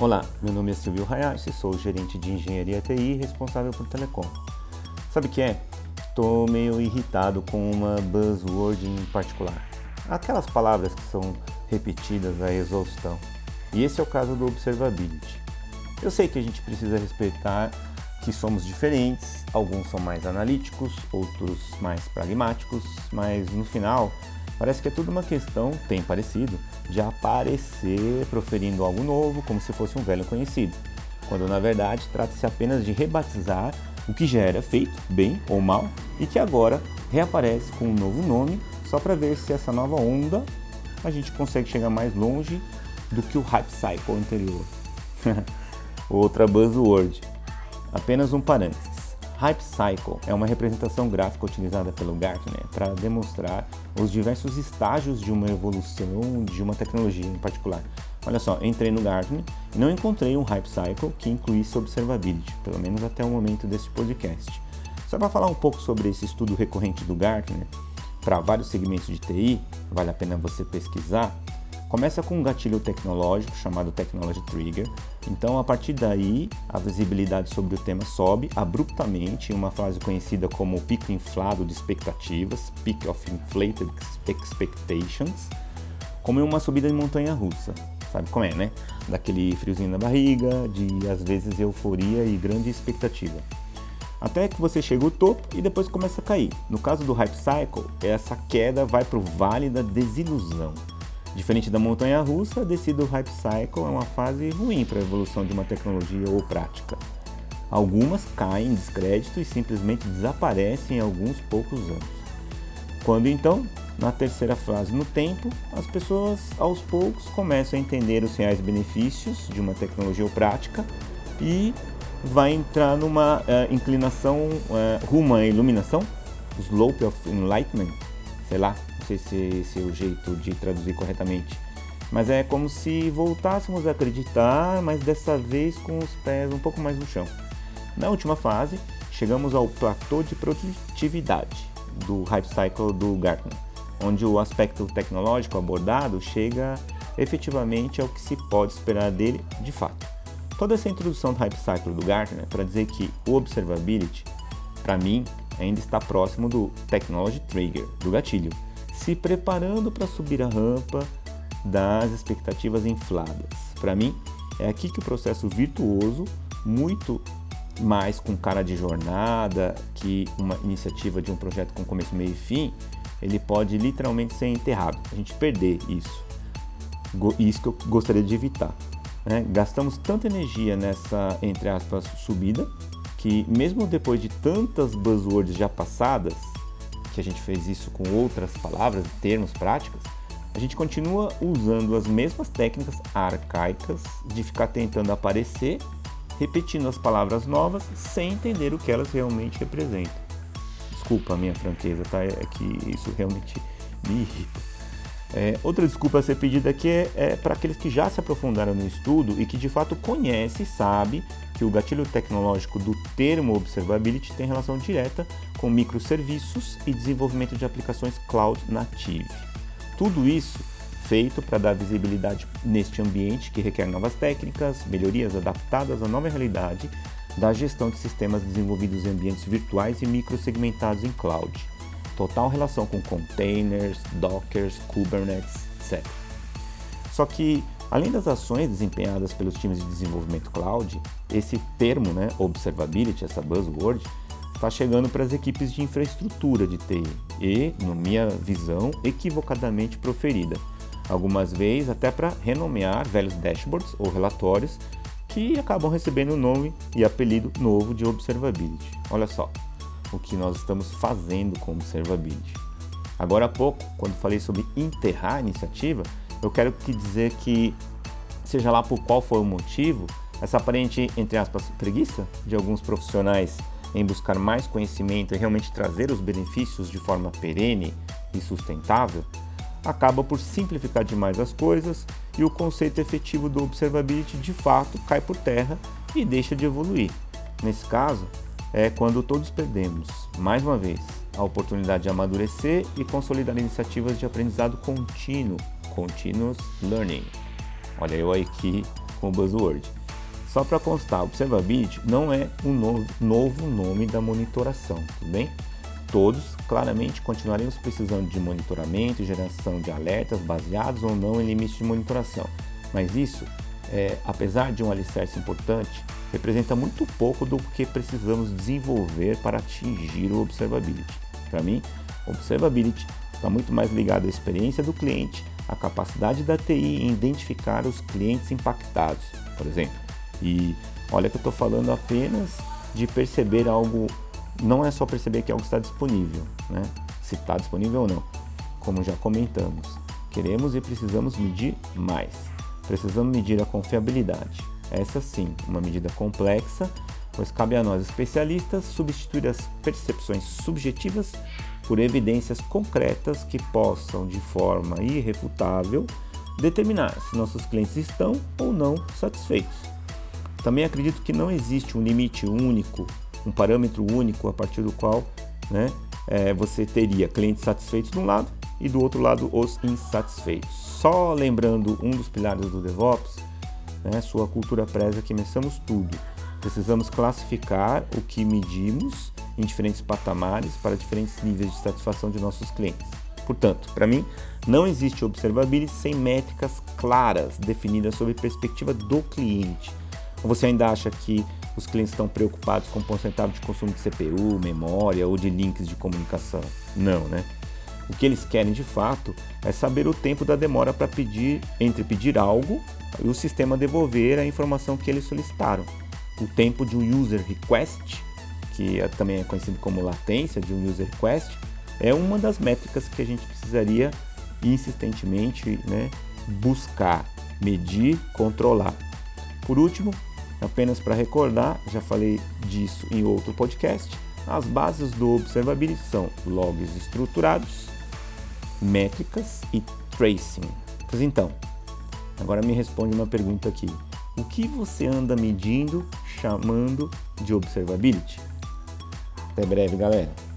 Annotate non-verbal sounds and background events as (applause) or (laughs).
Olá, meu nome é Silvio Hayashi, sou gerente de engenharia TI responsável por telecom. Sabe o que é? Estou meio irritado com uma buzzword em particular. Aquelas palavras que são repetidas à exaustão. E esse é o caso do observability. Eu sei que a gente precisa respeitar que somos diferentes, alguns são mais analíticos, outros mais pragmáticos, mas no final parece que é tudo uma questão, tem parecido, de aparecer proferindo algo novo como se fosse um velho conhecido, quando na verdade trata-se apenas de rebatizar o que já era feito, bem ou mal, e que agora reaparece com um novo nome só para ver se essa nova onda a gente consegue chegar mais longe do que o hype cycle anterior. (laughs) Outra buzzword. Apenas um parênteses. Hype Cycle é uma representação gráfica utilizada pelo Gartner para demonstrar os diversos estágios de uma evolução de uma tecnologia em particular. Olha só, entrei no Gartner e não encontrei um Hype Cycle que incluísse observability, pelo menos até o momento desse podcast. Só para falar um pouco sobre esse estudo recorrente do Gartner, para vários segmentos de TI, vale a pena você pesquisar. Começa com um gatilho tecnológico chamado Technology Trigger. Então, a partir daí, a visibilidade sobre o tema sobe abruptamente em uma fase conhecida como pico inflado de expectativas, Peak of Inflated Expectations, como em uma subida de montanha russa. Sabe como é, né? Daquele friozinho na barriga, de às vezes euforia e grande expectativa. Até que você chega ao topo e depois começa a cair. No caso do Hype Cycle, essa queda vai para o vale da desilusão Diferente da montanha russa, a descida do hype cycle é uma fase ruim para a evolução de uma tecnologia ou prática. Algumas caem em descrédito e simplesmente desaparecem em alguns poucos anos. Quando então, na terceira fase no tempo, as pessoas aos poucos começam a entender os reais benefícios de uma tecnologia ou prática e vai entrar numa uh, inclinação uh, rumo à iluminação, slope of enlightenment, sei lá, sei se esse é o jeito de traduzir corretamente. Mas é como se voltássemos a acreditar, mas dessa vez com os pés um pouco mais no chão. Na última fase, chegamos ao platô de produtividade do Hype Cycle do Gartner, onde o aspecto tecnológico abordado chega efetivamente ao que se pode esperar dele de fato. Toda essa introdução do Hype Cycle do Gartner é para dizer que o Observability, para mim, ainda está próximo do Technology Trigger, do gatilho, se preparando para subir a rampa das expectativas infladas. Para mim, é aqui que o processo virtuoso, muito mais com cara de jornada que uma iniciativa de um projeto com começo, meio e fim, ele pode literalmente ser enterrado, a gente perder isso. Isso que eu gostaria de evitar. Né? Gastamos tanta energia nessa, entre aspas, subida, que mesmo depois de tantas buzzwords já passadas, que a gente fez isso com outras palavras, termos práticos, a gente continua usando as mesmas técnicas arcaicas de ficar tentando aparecer, repetindo as palavras novas sem entender o que elas realmente representam. Desculpa a minha franqueza, tá? É que isso realmente me irrita. É, outra desculpa a ser pedida aqui é, é para aqueles que já se aprofundaram no estudo e que de fato conhece e sabe que o gatilho tecnológico do termo observability tem relação direta com microserviços e desenvolvimento de aplicações cloud native. Tudo isso feito para dar visibilidade neste ambiente que requer novas técnicas, melhorias adaptadas à nova realidade da gestão de sistemas desenvolvidos em ambientes virtuais e microsegmentados em cloud total relação com containers, dockers, kubernetes, etc. Só que, além das ações desempenhadas pelos times de desenvolvimento cloud, esse termo, né, observability, essa buzzword, está chegando para as equipes de infraestrutura de TI e, na minha visão, equivocadamente proferida. Algumas vezes até para renomear velhos dashboards ou relatórios que acabam recebendo o nome e apelido novo de observability. Olha só, o que nós estamos fazendo com o Observability. Agora há pouco, quando falei sobre enterrar a iniciativa, eu quero que dizer que, seja lá por qual for o motivo, essa aparente, entre aspas, preguiça de alguns profissionais em buscar mais conhecimento e realmente trazer os benefícios de forma perene e sustentável, acaba por simplificar demais as coisas e o conceito efetivo do observability de fato cai por terra e deixa de evoluir. Nesse caso, é quando todos perdemos, mais uma vez, a oportunidade de amadurecer e consolidar iniciativas de aprendizado contínuo, continuous learning. Olha eu aqui com o buzzword. Só para constar, Observability não é um novo, novo nome da monitoração, tudo bem? Todos, claramente, continuaremos precisando de monitoramento e geração de alertas baseados ou não em limites de monitoração. Mas isso, é, apesar de um alicerce importante, representa muito pouco do que precisamos desenvolver para atingir o Observability. Para mim, Observability está muito mais ligado à experiência do cliente, à capacidade da TI em identificar os clientes impactados, por exemplo. E olha que eu estou falando apenas de perceber algo não é só perceber que algo está disponível, né? se está disponível ou não. Como já comentamos, queremos e precisamos medir mais. Precisamos medir a confiabilidade. Essa sim, uma medida complexa, pois cabe a nós especialistas substituir as percepções subjetivas por evidências concretas que possam, de forma irrefutável, determinar se nossos clientes estão ou não satisfeitos. Também acredito que não existe um limite único um parâmetro único a partir do qual né, é, você teria clientes satisfeitos de um lado e do outro lado os insatisfeitos. Só lembrando um dos pilares do DevOps, né, sua cultura preza que meçamos tudo. Precisamos classificar o que medimos em diferentes patamares para diferentes níveis de satisfação de nossos clientes. Portanto, para mim, não existe observability sem métricas claras definidas sob perspectiva do cliente. Ou você ainda acha que os clientes estão preocupados com porcentagem de consumo de CPU, memória ou de links de comunicação. Não, né? O que eles querem de fato é saber o tempo da demora para pedir entre pedir algo e o sistema devolver a informação que eles solicitaram. O tempo de um user request, que é, também é conhecido como latência de um user request, é uma das métricas que a gente precisaria insistentemente né, buscar, medir, controlar. Por último, Apenas para recordar, já falei disso em outro podcast, as bases do Observability são logs estruturados, métricas e tracing. Pois então, agora me responde uma pergunta aqui. O que você anda medindo chamando de observability? Até breve, galera.